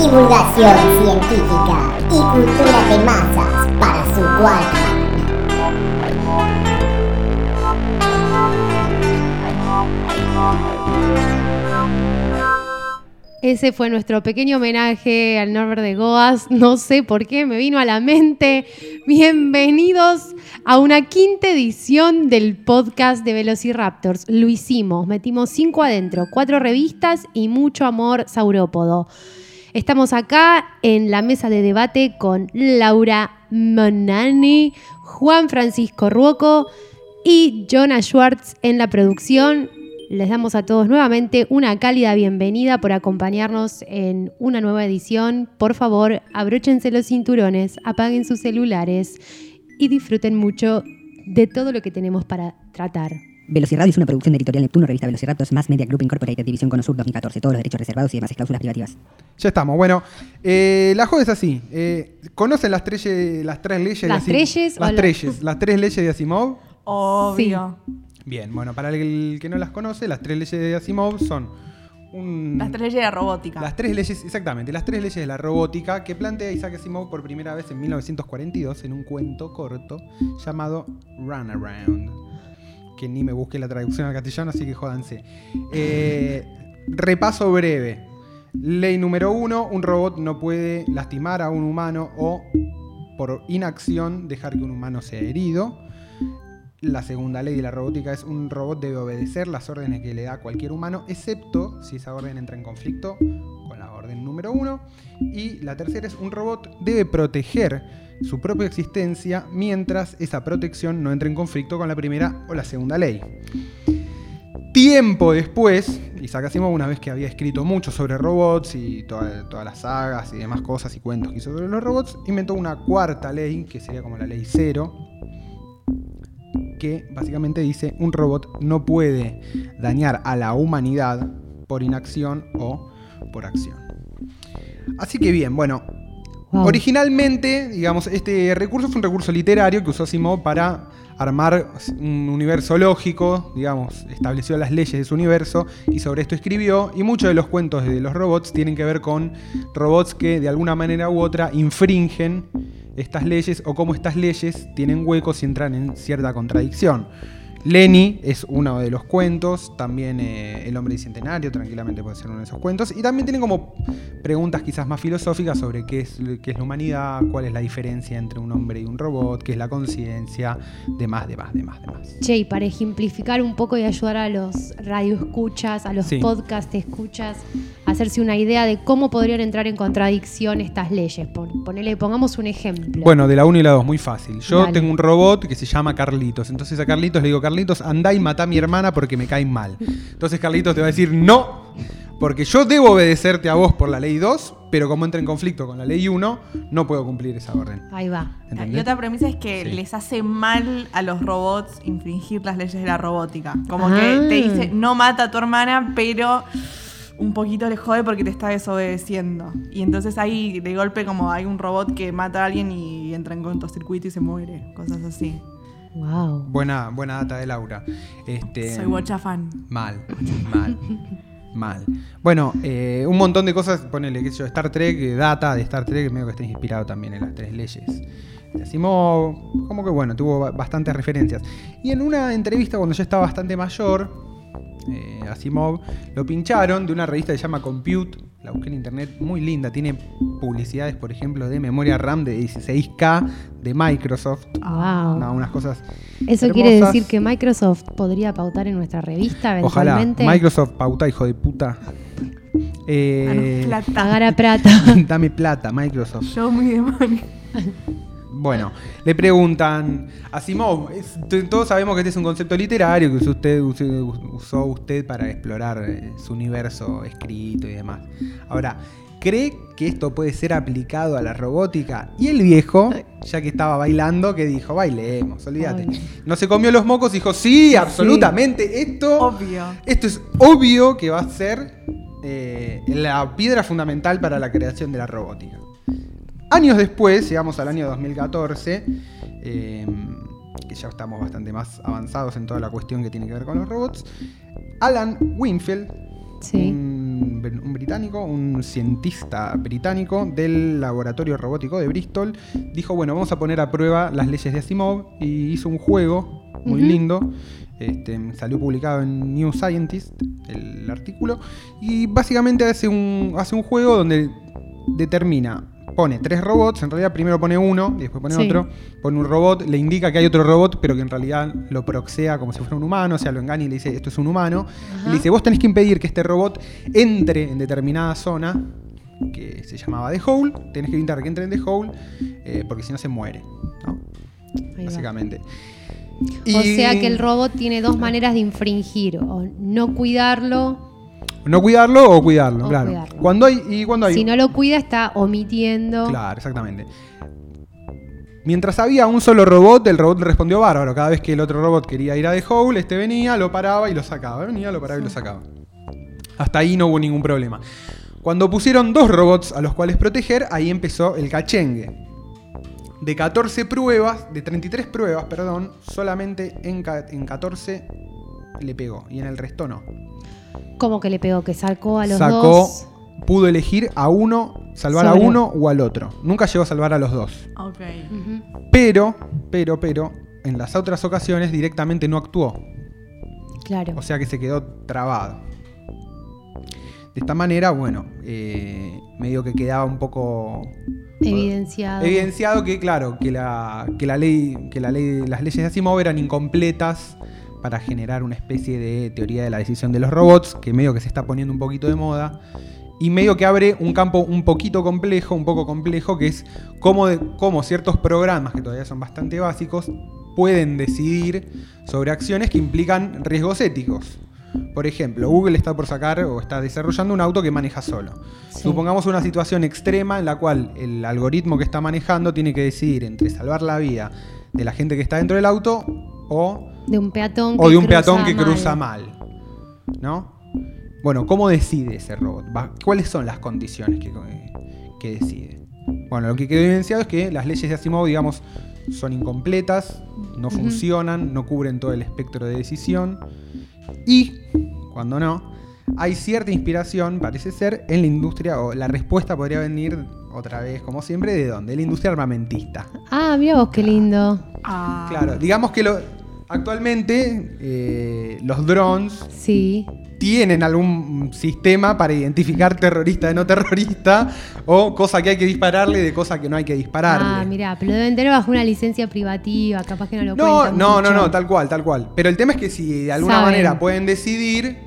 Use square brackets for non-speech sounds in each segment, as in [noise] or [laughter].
Divulgación científica y cultura de masas para su guardia. Ese fue nuestro pequeño homenaje al Norbert de Goas. No sé por qué me vino a la mente. Bienvenidos a una quinta edición del podcast de Velociraptors. Lo hicimos, metimos cinco adentro, cuatro revistas y mucho amor saurópodo. Estamos acá en la mesa de debate con Laura Monani, Juan Francisco Ruoco y Jonah Schwartz en la producción les damos a todos nuevamente una cálida bienvenida por acompañarnos en una nueva edición. Por favor, abróchense los cinturones, apaguen sus celulares y disfruten mucho de todo lo que tenemos para tratar. Velocirradio es una producción de Editorial Neptuno, revista Velociraptors, más Media Group Incorporated, División Conosur 2014. Todos los derechos reservados y demás cláusulas privativas. Ya estamos. Bueno, eh, la joda es así. Eh, ¿Conocen las, tres, las tres leyes ¿Las de Asimov? Las la- treyes. Las tres leyes de Asimov. Obvio. Bien, bueno, para el que no las conoce, las tres leyes de Asimov son un... Las tres leyes de la robótica. Las tres leyes, exactamente, las tres leyes de la robótica que plantea Isaac Asimov por primera vez en 1942 en un cuento corto llamado Runaround. Que ni me busque la traducción al castellano, así que jódanse. Eh, repaso breve. Ley número uno, un robot no puede lastimar a un humano o por inacción dejar que un humano sea herido. La segunda ley de la robótica es un robot debe obedecer las órdenes que le da cualquier humano, excepto si esa orden entra en conflicto con la orden número uno. Y la tercera es un robot debe proteger su propia existencia mientras esa protección no entre en conflicto con la primera o la segunda ley. Tiempo después, Isaac Asimov, una vez que había escrito mucho sobre robots y toda- todas las sagas y demás cosas y cuentos que hizo sobre los robots, inventó una cuarta ley, que sería como la ley cero, que básicamente dice un robot no puede dañar a la humanidad por inacción o por acción. Así que bien, bueno, Originalmente, digamos, este recurso fue un recurso literario que usó Asimov para armar un universo lógico, digamos, estableció las leyes de su universo y sobre esto escribió. Y muchos de los cuentos de los robots tienen que ver con robots que de alguna manera u otra infringen estas leyes o cómo estas leyes tienen huecos y entran en cierta contradicción. Lenny es uno de los cuentos, también eh, El hombre bicentenario tranquilamente puede ser uno de esos cuentos, y también tienen como preguntas quizás más filosóficas sobre qué es, qué es la humanidad, cuál es la diferencia entre un hombre y un robot, qué es la conciencia, demás, demás, demás, demás. Che, y para ejemplificar un poco y ayudar a los radioescuchas, a los Sí. podcast escuchas, a hacerse una idea de cómo podrían entrar en contradicción estas leyes. Pon- ponele, pongamos un ejemplo. Bueno, de la 1 y la 2, muy fácil. Yo Dale. tengo un robot que se llama Carlitos. Entonces a Carlitos le digo, Carlitos, andá y matá a mi hermana porque me cae mal. Entonces Carlitos te va a decir, no, porque yo debo obedecerte a vos por la ley 2, pero como entra en conflicto con la ley 1, no puedo cumplir esa orden. Ahí va. ¿Entendés? Y otra premisa es que Sí. les hace mal a los robots infringir las leyes de la robótica. Como Ah. que te dice, no mata a tu hermana, pero un poquito le jode porque te está desobedeciendo. Y entonces ahí de golpe como hay un robot que mata a alguien y entra en cortocircuito y se muere. Cosas así. Wow. Buena, buena data de Laura. Este, Soy bocha fan. Mal, mal, mal. Bueno, eh, un montón de cosas, ponele, qué sé yo, Star Trek, eh, data de Star Trek, medio que está inspirado también en las tres leyes. de Asimov, como que bueno, tuvo ba- bastantes referencias. Y en una entrevista cuando ya estaba bastante mayor, eh, Asimov lo pincharon de una revista que se llama Compute, la busqué en internet, muy linda, tiene publicidades, por ejemplo, de memoria RAM de 16K de Microsoft. Wow. No, unas cosas Eso quiere decir que Microsoft podría pautar en nuestra revista Ojalá. eventualmente. Microsoft pauta, hijo de puta. Eh, Danos plata. Pagar a plata. dame plata, Microsoft. Yo muy demonio. [laughs] Bueno, le preguntan, Asimov, es- todos sabemos que este es un concepto literario que usó usted, usó, usó usted para explorar eh, su universo escrito y demás. Ahora, cree que esto puede ser aplicado a la robótica. Y el viejo, ya que estaba bailando, que dijo, bailemos, olvídate. No se comió los mocos, dijo, sí, absolutamente, esto, Obvio. esto es obvio que va a ser eh, la piedra fundamental para la creación de la robótica. Años después, llegamos al año 2014, eh, que ya estamos bastante más avanzados en toda la cuestión que tiene que ver con los robots, Alan Winfield, Sí. un, br- un británico, un cientista británico del laboratorio robótico de Bristol, dijo, bueno, vamos a poner a prueba las leyes de Asimov y hizo un juego muy lindo. Este, salió publicado en New Scientist el artículo y básicamente hace un, hace un juego donde determina, pone tres robots, en realidad primero pone uno y después pone Sí. otro, pone un robot, le indica que hay otro robot, pero que en realidad lo proxea como si fuera un humano, o sea, lo engaña y le dice, esto es un humano, y le dice, vos tenés que impedir que este robot entre en determinada zona, que se llamaba The Hole, tenés que evitar que entre en The Hole, eh, porque si no se muere. Básicamente. O sea que el robot tiene dos maneras de infringir, o no cuidarlo, No cuidarlo o cuidarlo, O claro. cuidarlo. Cuando hay, y cuando hay si no lo cuida está omitiendo. Claro, exactamente. Mientras había un solo robot, el robot le respondió bárbaro. Cada vez que el otro robot quería ir a The Hole, este venía, lo paraba y lo sacaba. Venía, lo paraba y lo sacaba. Hasta ahí no hubo ningún problema. Cuando pusieron dos robots a los cuales proteger, ahí empezó el cachengue. De 14 pruebas, de 33 pruebas, perdón, solamente en, en 14 le pegó y en el resto no. Como que le pegó, que sacó a los Sacó, dos. pudo elegir a uno, salvar a uno o al otro. Nunca llegó a salvar a los dos. Pero, pero, pero, en las otras ocasiones directamente no actuó. Claro. O sea que se quedó trabado. De esta manera, bueno, eh, medio que quedaba un poco Evidenciado. evidenciado que, claro, que la, que la ley, que la ley, las leyes de Asimov eran incompletas para generar una especie de teoría de la decisión de los robots, que medio que se está poniendo un poquito de moda. Y medio que abre un campo un poquito complejo, un poco complejo, que es cómo, de- cómo ciertos programas, que todavía son bastante básicos, pueden decidir sobre acciones que implican riesgos éticos. Por ejemplo, Google está por sacar o está desarrollando un auto que maneja solo. Sí. Supongamos una situación extrema en la cual el algoritmo que está manejando tiene que decidir entre salvar la vida de la gente que está dentro del auto o, De un peatón o de un cruza peatón que mal. cruza mal. ¿No? Bueno, ¿cómo decide ese robot? ¿Cuáles son las condiciones que, que decide? Bueno, lo que quedó evidenciado es que las leyes de Asimov, digamos, son incompletas, no funcionan, no cubren todo el espectro de decisión. Y, cuando no, hay cierta inspiración, parece ser, en la industria, o la respuesta podría venir otra vez, como siempre, ¿de dónde? De la industria armamentista. Ah, mira vos qué lindo. Ah. Claro, digamos que lo, actualmente eh, los drones Sí. tienen algún sistema para identificar terrorista de no terrorista o cosa que hay que dispararle de cosa que no hay que dispararle. Ah, mira, pero deben tener bajo una licencia privativa, capaz que no lo no, cuentan no, no, no, tal cual, tal cual. Pero el tema es que si de alguna Saben. manera pueden decidir,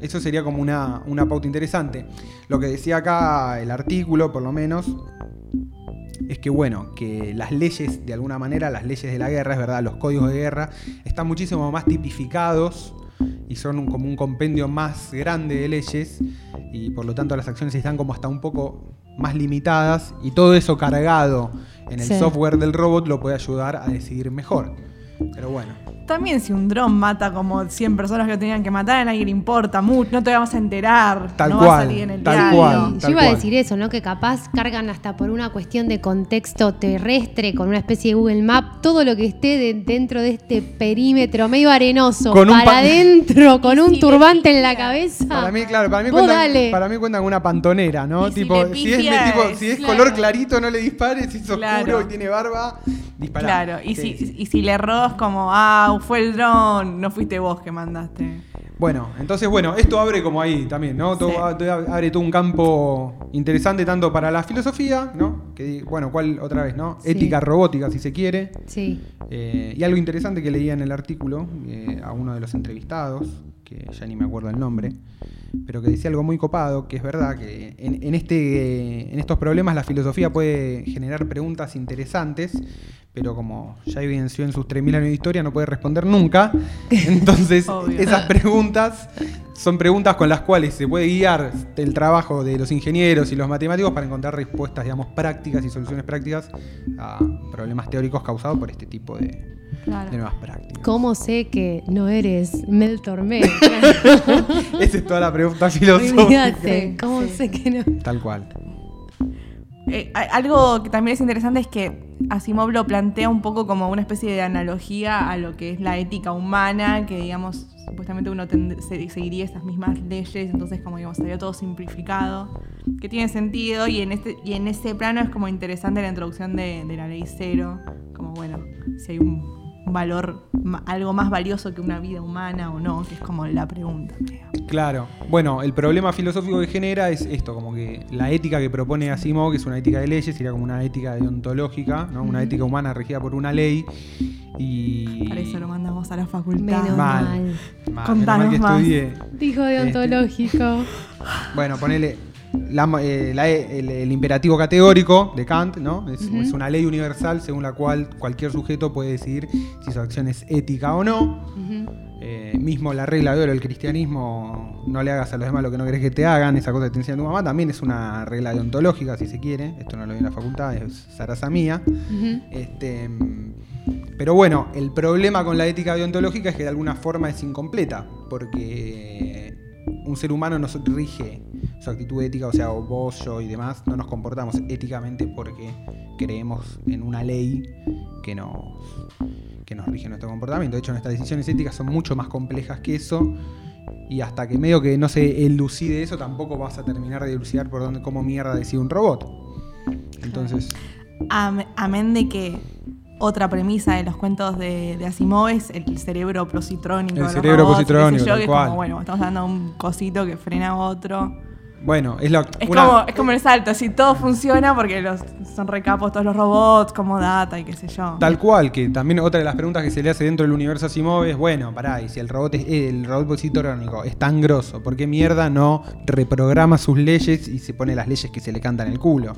eso sería como una, una pauta interesante. Lo que decía acá el artículo, por lo menos, es que bueno, que las leyes, de alguna manera, las leyes de la guerra, es verdad, los códigos de guerra, están muchísimo más tipificados y son un- como un compendio más grande de leyes y por lo tanto las acciones están como hasta un poco más limitadas y todo eso cargado en el Sí. software del robot lo puede ayudar a decidir mejor. Pero bueno, También si un dron mata como 100 personas que tenían que matar, a nadie le importa mucho, no te vamos a enterar. Tal no va cual, a salir en el tal diario. cual. Yo tal iba a decir eso, ¿no? Que capaz cargan hasta por una cuestión de contexto terrestre con una especie de Google Map, todo lo que esté de- dentro de este perímetro medio arenoso, Con para pa- adentro, [laughs] con un si turbante en la cabeza. Para mí, claro, para mí, cuentan, para mí cuentan con una pantonera, ¿no? Si tipo, si, es, pifias, tipo, si es claro. color clarito, no le dispares, si es oscuro Claro. y tiene barba, dispará. Claro, y, Sí, si, sí. y si le erró como, ah, fue el dron, no fuiste vos que mandaste. Bueno, entonces, bueno, esto abre como ahí también, ¿no? Todo- Sí. a- abre todo un campo interesante tanto para la filosofía, ¿no? Que, bueno, ¿cuál otra vez, no? Sí. Ética robótica, si se quiere. Sí. Eh, y algo interesante que leía en el artículo eh, a uno de los entrevistados, que ya ni me acuerdo el nombre, pero que decía algo muy copado, que es verdad que en, en este, en estos problemas la filosofía puede generar preguntas interesantes, pero como ya evidenció en sus 3.000 años de historia, no puede responder nunca. [laughs] Entonces, esas preguntas son preguntas con las cuales se puede guiar el trabajo de los ingenieros y los matemáticos para encontrar respuestas, digamos, prácticas y soluciones prácticas a problemas teóricos causados por este tipo de, Claro. de nuevas prácticas. ¿Cómo sé que no eres Mel Tormé? [laughs] Esa es toda la pregunta filosófica. ¿cómo sé que no? Tal cual. Eh, a- algo que también es interesante es que Asimov lo plantea un poco como una especie de analogía a lo que es la ética humana, que digamos, supuestamente uno seguiría esas mismas leyes, entonces como digamos, estaría todo simplificado, que tiene sentido y en, este, y en ese plano es como interesante la introducción de, de la ley cero, como bueno, si hay un valor, algo más valioso que una vida humana o no, que es como la pregunta. creo. Claro. Bueno, el problema filosófico que genera es esto, como que la ética que propone Asimov, que es una ética de leyes, sería como una ética deontológica, ¿no? Una ética humana regida por una ley. Y. Para eso lo mandamos a la facultad. Menos Mal. mal. Mal, menos Contanos mal que más. estudié. Dijo deontológico. Bueno, ponele la- eh, la- el, el imperativo categórico de Kant, ¿no? Es, una ley universal según la cual cualquier sujeto puede decidir si su acción es ética o no. Eh, mismo la regla de oro del cristianismo, no le hagas a los demás lo que no querés que te hagan, esa cosa que te enseña tu mamá, también es una regla deontológica, si se quiere. Esto no lo vi en la facultad, es zaraza mía. Este, pero bueno, el problema con la ética deontológica es que de alguna forma es incompleta, porque un ser humano nos rige su actitud ética, o sea, vos, yo y demás, no nos comportamos éticamente porque creemos en una ley que nos, que nos rige nuestro comportamiento. De hecho, nuestras decisiones éticas son mucho más complejas que eso. Y hasta que medio que no se elucide eso, tampoco vas a terminar de elucidar por dónde, cómo mierda decide un robot. Entonces, Am- Amén de que otra premisa de los cuentos de, de Asimov es el cerebro positrónico. El cerebro robots, positrónico, yo, tal que es cual. como, bueno, estamos dando un cosito que frena a otro. bueno, es, la, Es, una- como, es como el salto, así todo funciona porque los, son recapos todos los robots, como data y qué sé yo. Tal cual, que también otra de las preguntas que se le hace dentro del universo Asimov es, bueno, pará, y si el robot es el robot positrónico es tan grosso, ¿por qué mierda no reprograma sus leyes y se pone las leyes que se le cantan el culo?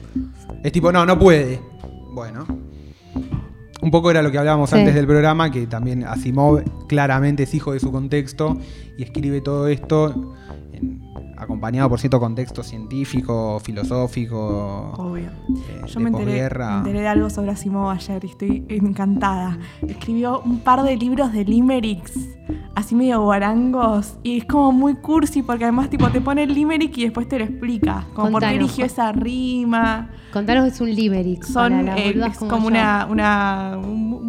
Es tipo, no, no puede. Bueno. Un poco era lo que hablábamos Sí. antes del programa, que también Asimov claramente es hijo de su contexto y escribe todo esto acompañado por cierto contexto científico, filosófico, Obvio. eh, Yo de me enteré, posguerra. me enteré de algo sobre Asimov ayer y estoy encantada. Escribió un par de libros de limericks, así medio guarangos, y es como muy cursi porque además tipo te pone el limerick y después te lo explica, como por qué Contanos. eligió esa rima. Contanos es un limerick. Son, para eh, es como una, una, un-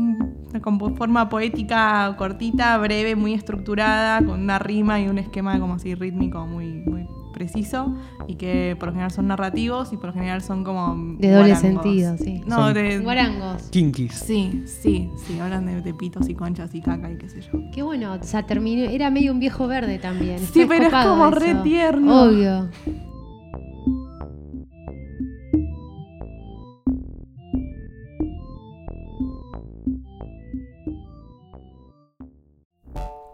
compo- forma poética cortita, breve, muy estructurada, con una rima y un esquema como así rítmico muy, muy preciso, y que por lo general son narrativos y por lo general son como... De doble guarangos. sentido, sí. No, Son- de... Guarangos. Kinkis. Sí, sí, sí, hablan de, de pitos y conchas y caca y qué sé yo. Qué bueno, o sea, terminó, era medio un viejo verde también. Sí, Está pero es como re tierno. Obvio.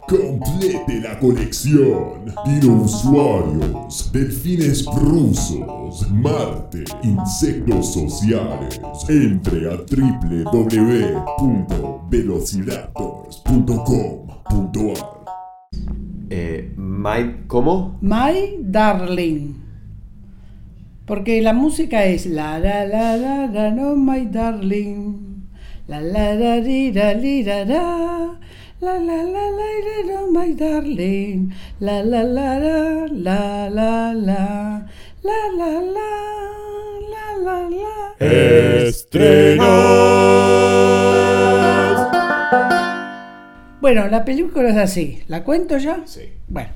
Complete la colección. Dinosaurios, delfines rusos, Marte, insectos sociales. Entre a www.velociraptors.com.ar. Eh, Mike, ¿cómo? My Darling. Porque la música es la la la la la no my darling. La la la li la li la la. La la la la la my darling. La la la la la la la. La la la la la la. Estrenos. Bueno, la película es así. ¿La cuento ya? Sí. Bueno,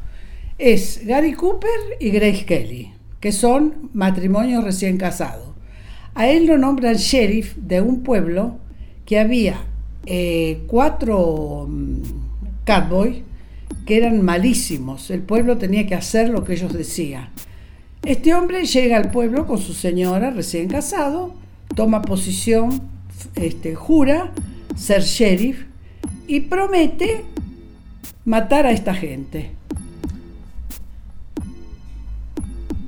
es Gary Cooper y Grace Kelly, que son matrimonios recién casados. A él lo nombran sheriff de un pueblo que había eh, cuatro mm, catboy que eran malísimos. El pueblo tenía que hacer lo que ellos decían. Este hombre llega al pueblo con su señora recién casado, toma posición, este, jura ser sheriff y promete matar a esta gente.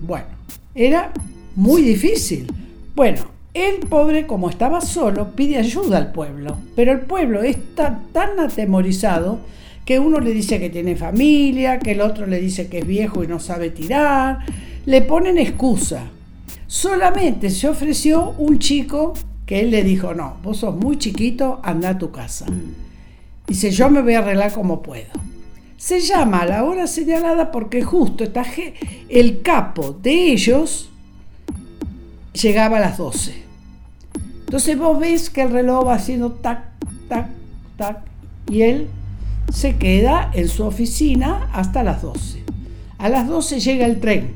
Bueno, era muy difícil. Bueno, El pobre, como estaba solo, pide ayuda al pueblo, pero el pueblo está tan atemorizado que uno le dice que tiene familia, que el otro le dice que es viejo y no sabe tirar, le ponen excusa. Solamente se ofreció un chico que él le dijo, no, vos sos muy chiquito, anda a tu casa. Dice, yo me voy a arreglar como puedo. Se llama a la hora señalada porque justo esta ge- el capo de ellos llegaba a las 12. Entonces vos ves que el reloj va haciendo tac, tac, tac, y él se queda en su oficina hasta las 12. A las 12 llega el tren.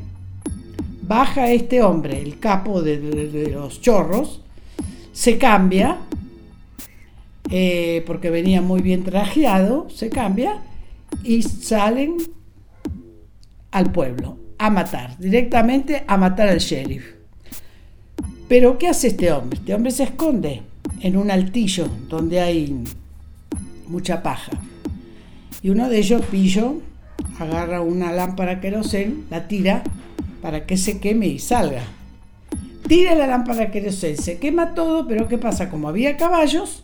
Baja este hombre, el capo de, los chorros, se cambia, eh, porque venía muy bien trajeado, se cambia y salen al pueblo a matar, directamente a matar al sheriff. Pero ¿qué hace este hombre? Este hombre se esconde en un altillo donde hay mucha paja. Y uno de ellos, pillo, agarra una lámpara querosén, la tira para que se queme y salga. Tira la lámpara querosén, se quema todo, pero ¿qué pasa? Como había caballos,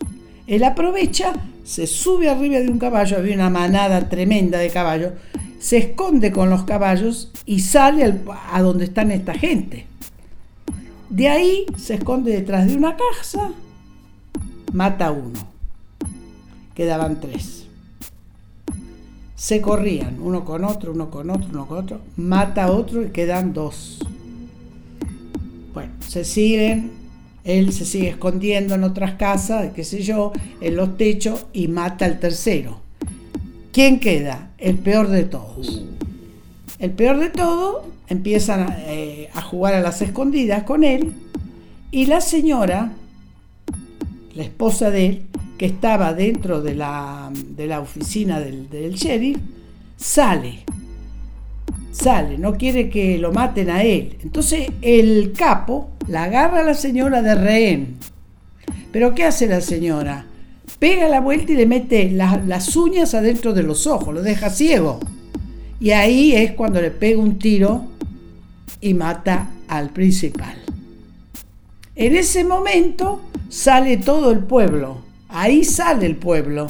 él aprovecha, se sube arriba de un caballo, había una manada tremenda de caballos, se esconde con los caballos y sale al- a donde están esta gente. De ahí se esconde detrás de una casa, mata a uno. Quedaban tres. Se corrían, uno con otro, uno con otro, uno con otro, mata a otro y quedan dos. Bueno, se siguen, él se sigue escondiendo en otras casas, qué sé yo, en los techos y mata al tercero. ¿Quién queda? El peor de todos. El peor de todo, empiezan a, eh, a jugar a las escondidas con él y la señora, la esposa de él, que estaba dentro de la, de la oficina del, sheriff, sale. Sale, no quiere que lo maten a él. Entonces el capo la agarra a la señora de rehén. Pero ¿qué hace la señora? Pega la vuelta y le mete la- las uñas adentro de los ojos, lo deja ciego. Y ahí es cuando le pega un tiro y mata al principal. En ese momento sale todo el pueblo, ahí sale el pueblo,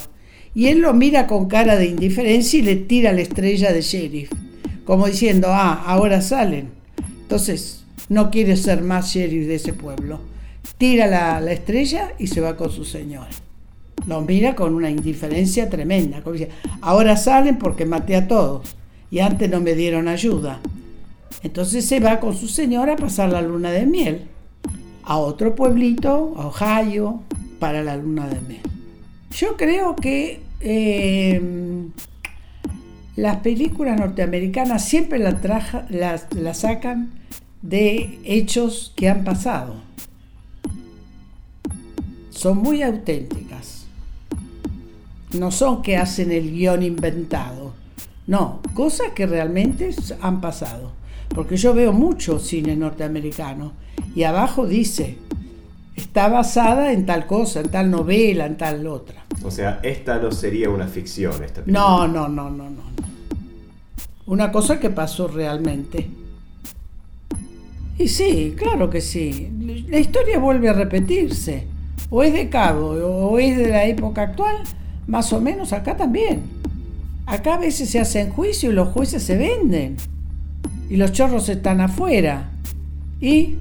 y él lo mira con cara de indiferencia y le tira la estrella de sheriff, como diciendo, ah, ahora salen. Entonces, no quiere ser más sheriff de ese pueblo. Tira la, la estrella y se va con su señora. Lo mira con una indiferencia tremenda, como dice, ahora salen porque maté a todos y antes no me dieron ayuda. Entonces se va con su señora a pasar la luna de miel a otro pueblito, a Ohio, para la luna de miel. Yo creo que eh, las películas norteamericanas siempre las sacan de hechos que han pasado. Son muy auténticas. No son que hacen el guion inventado. No, cosas que realmente han pasado. Porque yo veo mucho cine norteamericano y abajo dice, está basada en tal cosa, en tal novela, en tal otra. O sea, esta no sería una ficción, esta película. No, no, no, no, no. no. Una cosa que pasó realmente. Y sí, claro que sí. La historia vuelve a repetirse. O es de cabo o es de la época actual, más o menos acá también. Acá a veces se hacen juicio y los jueces se venden. Y los chorros están afuera. Y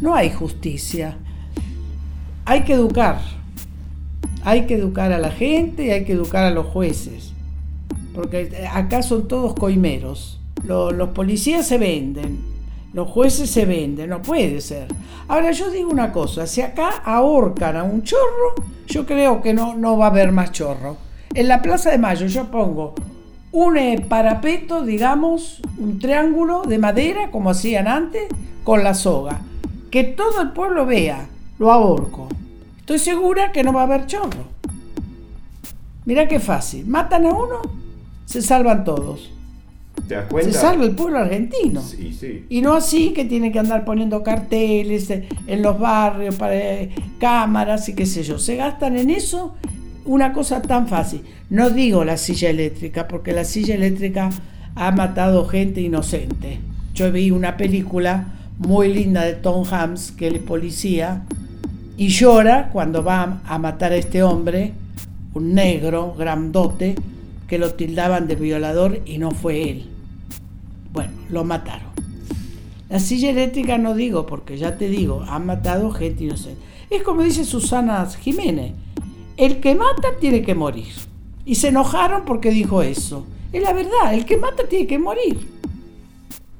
no hay justicia. Hay que educar. Hay que educar a la gente y hay que educar a los jueces. Porque acá son todos coimeros. Lo- los policías se venden, los jueces se venden, no puede ser. Ahora yo digo una cosa, si acá ahorcan a un chorro, yo creo que no, no va a haber más chorro. En la Plaza de Mayo yo pongo un eh, parapeto, digamos, un triángulo de madera, como hacían antes, con la soga. Que todo el pueblo vea, lo ahorco. Estoy segura que no va a haber chorro. Mira qué fácil. Matan a uno, se salvan todos. ¿Te das Se cuenta? salva el pueblo argentino. Sí, sí. Y no así que tiene que andar poniendo carteles eh, en los barrios, para eh, cámaras y qué sé yo. Se gastan en eso una cosa tan fácil. No digo la silla eléctrica, porque la silla eléctrica ha matado gente inocente. Yo vi una película muy linda de Tom Hanks, que es policía, y llora cuando va a matar a este hombre, un negro, grandote, que lo tildaban de violador y no fue él. Bueno, lo mataron. La silla eléctrica no digo, porque ya te digo, han matado gente inocente. Es como dice Susana Jiménez, el que mata tiene que morir. Y se enojaron porque dijo eso. Es la verdad, el que mata tiene que morir.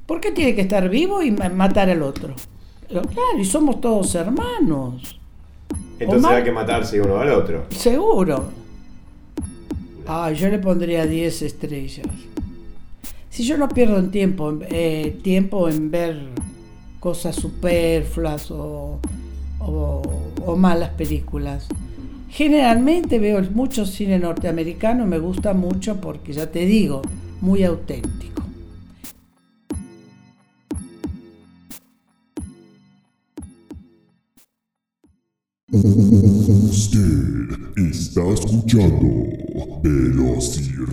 ¿Por qué tiene que estar vivo y ma- matar al otro? Pero claro, y somos todos hermanos. Entonces hay que matarse uno al otro. Seguro. Ah, yo le pondría 10 estrellas. Si yo no pierdo en tiempo, eh, tiempo en ver cosas superfluas o, o- o malas películas. Generalmente veo mucho cine norteamericano, me gusta mucho porque ya te digo, muy auténtico. Usted está escuchando Velociradio.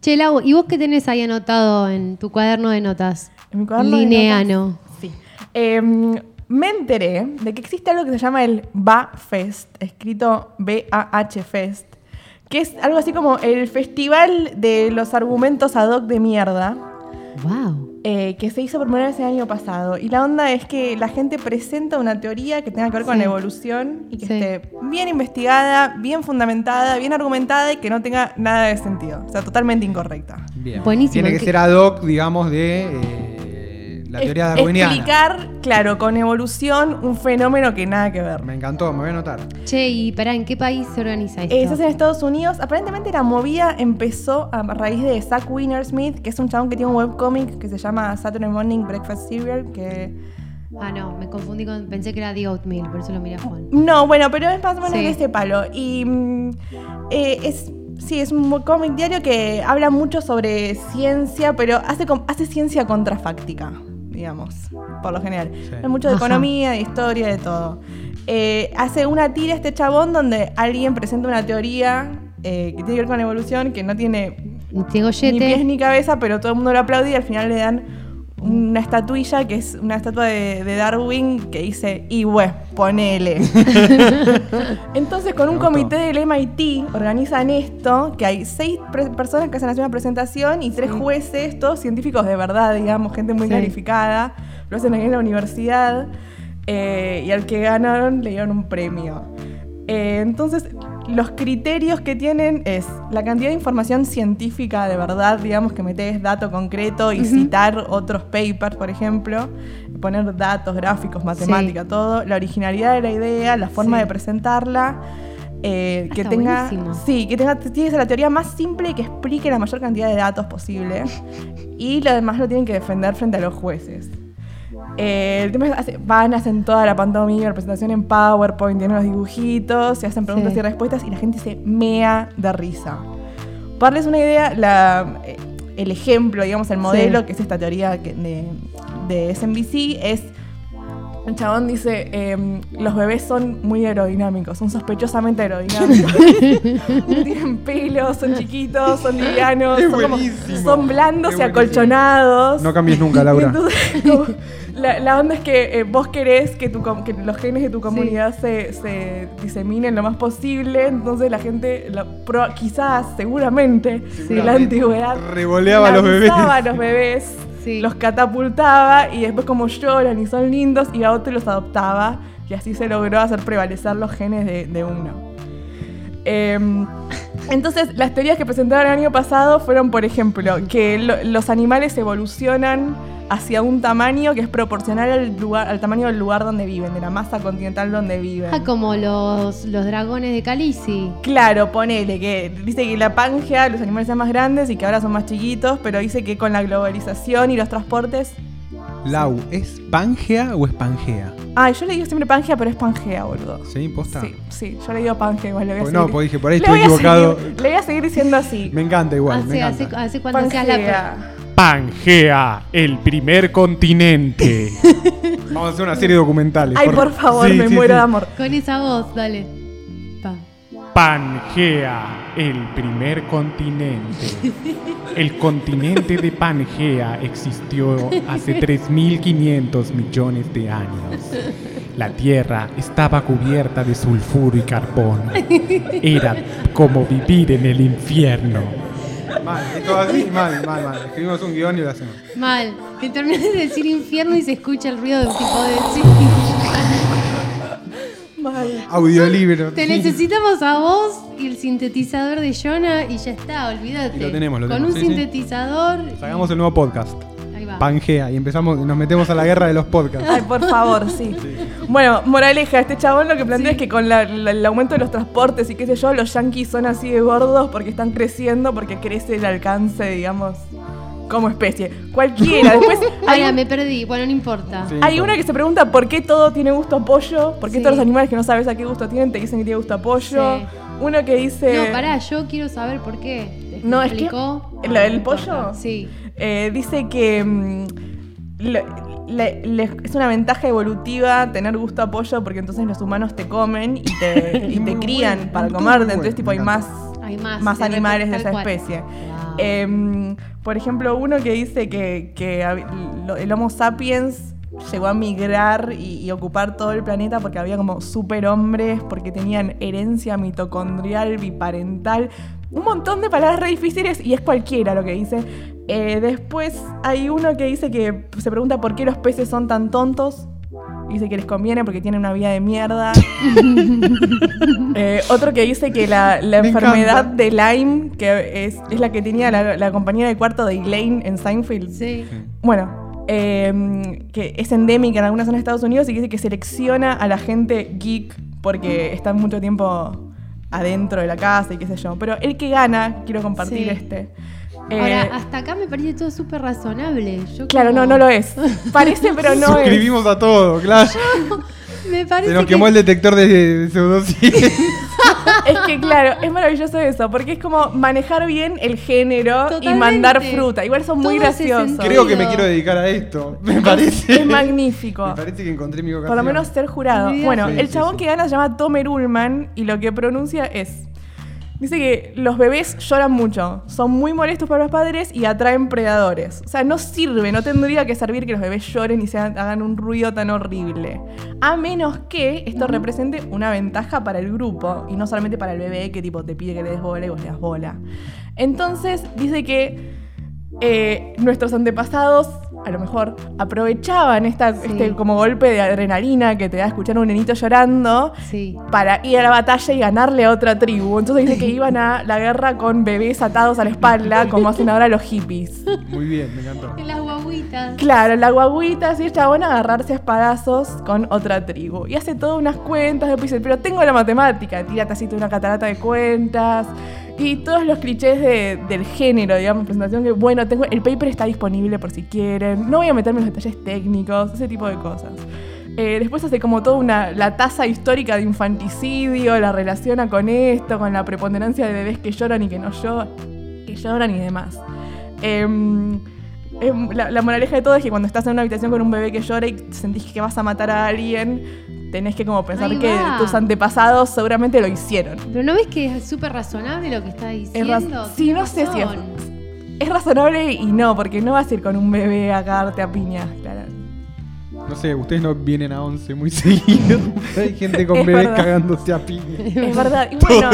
Che, Lau, ¿y vos qué tenés ahí anotado en tu cuaderno de notas? En mi cuaderno de Lineano. notas- Sí. Em, me enteré de que existe algo que se llama el BA-Fest, escrito B-A-H Fest, que es algo así como el festival de los argumentos ad hoc de mierda. Wow. eh, que se hizo por primera vez el año pasado. Y la onda es que la gente presenta una teoría que tenga que ver con la evolución y que Sí. esté bien investigada, bien fundamentada, bien argumentada y que no tenga nada de sentido. O sea, totalmente incorrecta. Bien. Buenísimo. Tiene que ¿Qué- ser ad hoc, digamos, de eh, la teoría Es- darwiniana. Explicar, claro, con evolución un fenómeno que nada que ver. Me encantó, me voy a anotar. Che, y pará, ¿en qué país se organiza esto? Se hace en Estados Unidos. Aparentemente la movida empezó a raíz de Zach Smith, que es un chabón que tiene un webcomic que se llama Saturday Morning Breakfast Cereal, que Ah, no, me confundí con. Pensé que era The Oatmeal, por eso lo miré a Juan. No, bueno, pero es más o menos Sí. de este palo. Y mm, eh, es, sí, es un cómic diario que habla mucho sobre ciencia, pero hace, hace ciencia contrafáctica, digamos, por lo general. Sí. Hay mucho de Ajá. economía, de historia, de todo. Eh, hace una tira este chabón donde alguien presenta una teoría eh, que tiene que ver con la evolución, que no tiene ni pies ni cabeza, pero todo el mundo lo aplaude y al final le dan una estatuilla que es una estatua de, de Darwin que dice, y we, ponele. [laughs] Entonces con un comité del MIT organizan esto, que hay seis personas que hacen una presentación y tres jueces, todos científicos de verdad, digamos, gente muy Sí. calificada, lo hacen ahí en la universidad eh, y al que ganaron le dieron un premio. Eh, entonces, los criterios que tienen es la cantidad de información científica de verdad, digamos, que metes dato concreto y citar otros papers, por ejemplo, poner datos, gráficos, matemática, todo, la originalidad de la idea, la forma Sí. de presentarla. eh, Ah, que tenga buenísimo. sí que tenga tiene que ser la teoría más simple y que explique la mayor cantidad de datos posible y lo demás lo tienen que defender frente a los jueces eh, el tema es, hace- van, hacen toda la pantomima, la presentación en PowerPoint, tienen los dibujitos, se hacen preguntas Sí. y respuestas y la gente se mea de risa. Para darles una idea, la, eh, el ejemplo, digamos, el modelo, Sí. que es esta teoría de, de SMBC, es... El chabón dice, em, los bebés son muy aerodinámicos, son sospechosamente aerodinámicos. no [laughs] [laughs] tienen pelo, son chiquitos, son livianos, son, como- son blandos y acolchonados. No cambies nunca, Laura. Entonces, como, la, la onda es que eh, vos querés que, tu, que los genes de tu comunidad se, se diseminen lo más posible, entonces la gente, la pro- quizás, seguramente, en la antigüedad, Revoleaba a los bebés. a los bebés, Sí. los catapultaba y después como lloran y son lindos, iba otro y los adoptaba y así se logró hacer prevalecer los genes de, de uno. Em, [laughs] entonces, las teorías que presentaron el año pasado fueron, por ejemplo, que lo- los animales evolucionan hacia un tamaño que es proporcional al, lugar, al tamaño del lugar donde viven, de la masa continental donde viven. Ah, como los, los dragones de Calisi. Claro, ponele que dice que la Pangea, los animales eran más grandes y que ahora son más chiquitos, pero dice que con la globalización y los transportes. Lau, ¿es Pangea o es Pangea? Ay, yo le digo siempre Pangea, pero es Pangea, boludo. ¿Sí? ¿Posta? Sí, sí, yo le digo Pangea igual. Le voy a Pues no, pues dije, por ahí le estoy equivocado. seguir- le voy a seguir diciendo así. Me encanta igual, me Hace, encanta. hace, hace cuando seas la. Pangea. El primer continente. [laughs] Vamos a hacer una serie de documentales. Ay, por favor, Sí, me sí, muero sí. de amor. Con esa voz, dale. Pa. Pangea, el primer continente. [laughs] El continente de Pangea existió hace 3.500 millones de años. La Tierra estaba cubierta de sulfuro y carbono. Era como vivir en el infierno. Mal, es todo así, mal, mal, mal. Escribimos un guion y lo hacemos. Mal. Que terminas de decir infierno y se escucha el ruido de un tipo de sí. Mal. Audiolibro. Te sí. necesitamos a vos y el sintetizador de Jonah y ya está, olvídate. Y lo tenemos, lo Con tenemos, un sí, sí. sintetizador. y- Hagamos el nuevo podcast. Ahí va. Pangea. Y empezamos, nos metemos a la guerra de los podcasts. Ay, por favor, sí. Bueno, moraleja, este chabón lo que plantea es que con la- la- el aumento de los transportes y qué sé yo, los yankees son así de gordos porque están creciendo, porque crece el alcance, digamos, como especie. Cualquiera. [laughs] Después Ay, hay, me perdí. Bueno, no importa. Sí. hay una que se pregunta por qué todo tiene gusto a pollo, por qué Sí. todos los animales que no sabes a qué gusto tienen te dicen que tiene gusto a pollo. Sí. Uno que dice... No, pará, yo quiero saber por qué. No, es que- explicó? ¿El- No, el no importa. pollo? Sí. Eh, dice que mm, le- es una ventaja evolutiva tener gusto a pollo porque entonces los humanos te comen y te, [laughs] y te crían bueno, para comerte. bueno, Entonces, tipo, hay más, Hay más. más animales de esa cual. especie. Wow. Em, por ejemplo, uno que dice que, que el Homo sapiens llegó a migrar y, y ocupar todo el planeta porque había como superhombres, porque tenían herencia mitocondrial, biparental, un montón de palabras re difíciles y es cualquiera lo que dice. Eh, después hay uno que dice que se pregunta por qué los peces son tan tontos. Dice que les conviene porque tienen una vida de mierda. [laughs] Eh, otro que dice que la, la Me enfermedad encanta. de Lyme, que es, es la que tenía la, la compañera de cuarto de Elaine en Seinfeld. Sí. Bueno, eh, que es endémica en algunas zonas de Estados Unidos y que dice que selecciona a la gente geek porque están mucho tiempo adentro de la casa y qué sé yo. Pero el que gana, quiero compartir Sí. este. Eh, Ahora, hasta acá me parece todo súper razonable. Yo claro, como- no, no lo es. Parece, pero no es. Suscribimos a todo, claro. [laughs] Me parece Se nos que- quemó el detector de, de pseudociencia. [laughs] [laughs] Es que claro, es maravilloso eso, porque es como manejar bien el género y mandar fruta. Igual son muy Todo graciosos. Creo que me quiero dedicar a esto. Me parece. Es magnífico. Me parece que encontré mi vocación. Por lo menos ser jurado. Bueno, Sí, el sí, chabón sí. que gana se llama Tomer Ullman y lo que pronuncia es. Dice que los bebés lloran mucho, son muy molestos para los padres y atraen predadores. O sea, no sirve, no tendría que servir que los bebés lloren y se hagan- un ruido tan horrible. A menos que esto represente una ventaja para el grupo y no solamente para el bebé que tipo te pide que le des bola y vos le das bola. Entonces dice que eh, nuestros antepasados a lo mejor aprovechaban esta, Sí. este como golpe de adrenalina que te da escuchar a un nenito llorando Sí. para ir a la batalla y ganarle a otra tribu. Entonces dice que [laughs] iban a la guerra con bebés atados a la espalda, como hacen ahora los hippies. Muy bien, me encantó. En las guaguitas. Claro, la guaguita así el chabón a agarrarse a espadazos con otra tribu. Y hace todas unas cuentas, después dice, pero tengo la matemática, tírate así toda una catarata de cuentas. Y todos los clichés de- del género, digamos, presentación que, bueno, tengo el paper está disponible por si quieren. No voy a meterme en los detalles técnicos, ese tipo de cosas. Eh, después hace como toda una, la tasa histórica de infanticidio, la relaciona con esto, con la preponderancia de bebés que lloran y que no lloran, que lloran y demás. Em, la, la moraleja de todo es que cuando estás en una habitación con un bebé que llora y sentís que vas a matar a alguien, tenés que como pensar que tus antepasados seguramente lo hicieron. Pero ¿no ves que es súper razonable lo que está diciendo? raz- sí, no sé si es-. Es razonable y no, porque no vas a ir con un bebé a cagarte a piña. claro. No sé, ustedes no vienen a 11 muy [laughs] seguido. Hay gente con Es bebés verdad. cagándose a piña. Es verdad. Y [laughs] bueno,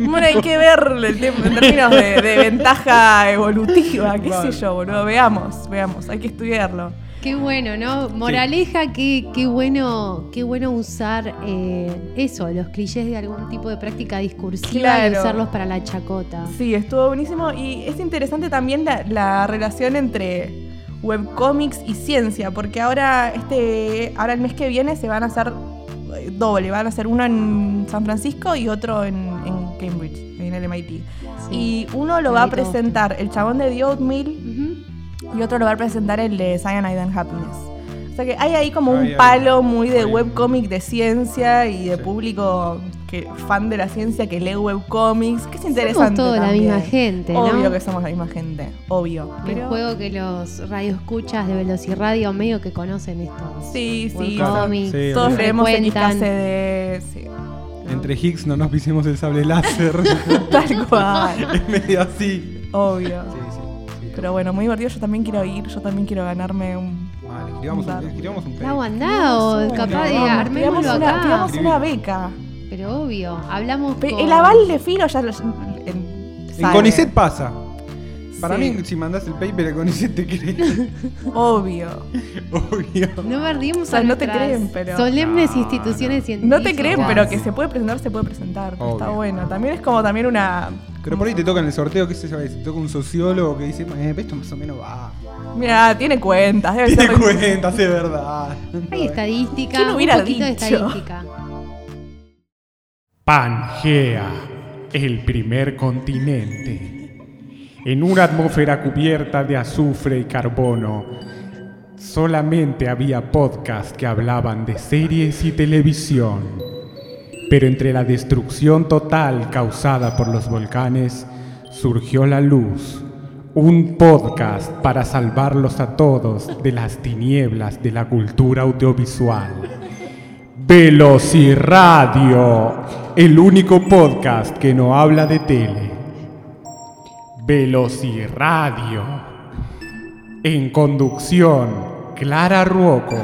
[laughs] bueno, hay que ver el tiempo en términos de, de ventaja evolutiva, qué Vale. sé yo, boludo. Veamos, veamos, hay que estudiarlo. Qué bueno, ¿no? Moraleja, qué, qué bueno, qué bueno usar eh, eso, los clichés de algún tipo de práctica discursiva y Claro. usarlos para la chacota. Sí, estuvo buenísimo y es interesante también la, la relación entre webcomics y ciencia, porque ahora este ahora el mes que viene se van a hacer eh, doble, van a hacer uno en San Francisco y otro en, en Cambridge, en el MIT. Sí. Y uno lo va a presentar el chabón de The Oatmeal Ujú. y otro lo va a presentar el de Cyanide and Happiness. O sea que hay ahí como un palo muy de webcomic de ciencia y de Sí. público que fan de la ciencia que lee webcomics, que es interesante. Somos toda la misma gente, ¿no? Obvio que somos la misma gente, obvio. El Pero juego que los radioescuchas de Velociradio medio que conocen estos sí, sí. webcomics. Sí, Todos leemos frecuentan. XKCD, sí. Entre Higgs no nos pisemos el sable láser. [laughs] Tal cual. [laughs] es medio así. Obvio. Sí, sí, sí. Pero bueno, muy divertido. Yo también quiero ir. Yo también quiero ganarme un. Vale, escribamos un, escribamos un aguandado, capaz de Vamos, armémoslo acá. tiramos una beca. Pero obvio, hablamos Pe- con... El aval de filo ya lo. En, En. Conicet pasa. Para Sí. mí, si mandas el paper a Conicet te creen. [laughs] Obvio. Obvio. No perdimos O sea, a no te creen, pero- Solemnes No, instituciones científicas. No te creen, pero que se puede presentar, se puede presentar. Obvio. Está bueno. También es como también una. Pero por ahí te toca en el sorteo, qué sé yo, te toca un sociólogo que dice, eh, esto más o menos va. Mira, tiene cuentas. Debe Tiene ser cuentas, es verdad. Hay estadística, ¿Quién hubiera un poquito de dicho? estadística. Pangea, el primer continente. En una atmósfera cubierta de azufre y carbono, solamente había podcasts que hablaban de series y televisión. Pero entre la destrucción total causada por los volcanes, surgió la luz. Un podcast para salvarlos a todos de las tinieblas de la cultura audiovisual. Velociradio, el único podcast que no habla de tele. Velociradio. En conducción, Clara Ruoco.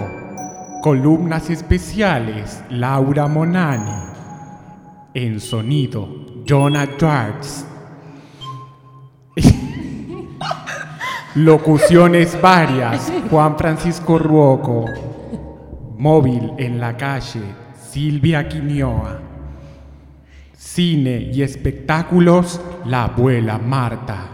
Columnas especiales, Laura Monani. En sonido, Jonah George. [laughs] Locuciones varias, Juan Francisco Ruoco. Móvil en la calle, Silvia Quinioa. Cine y espectáculos, la abuela Marta.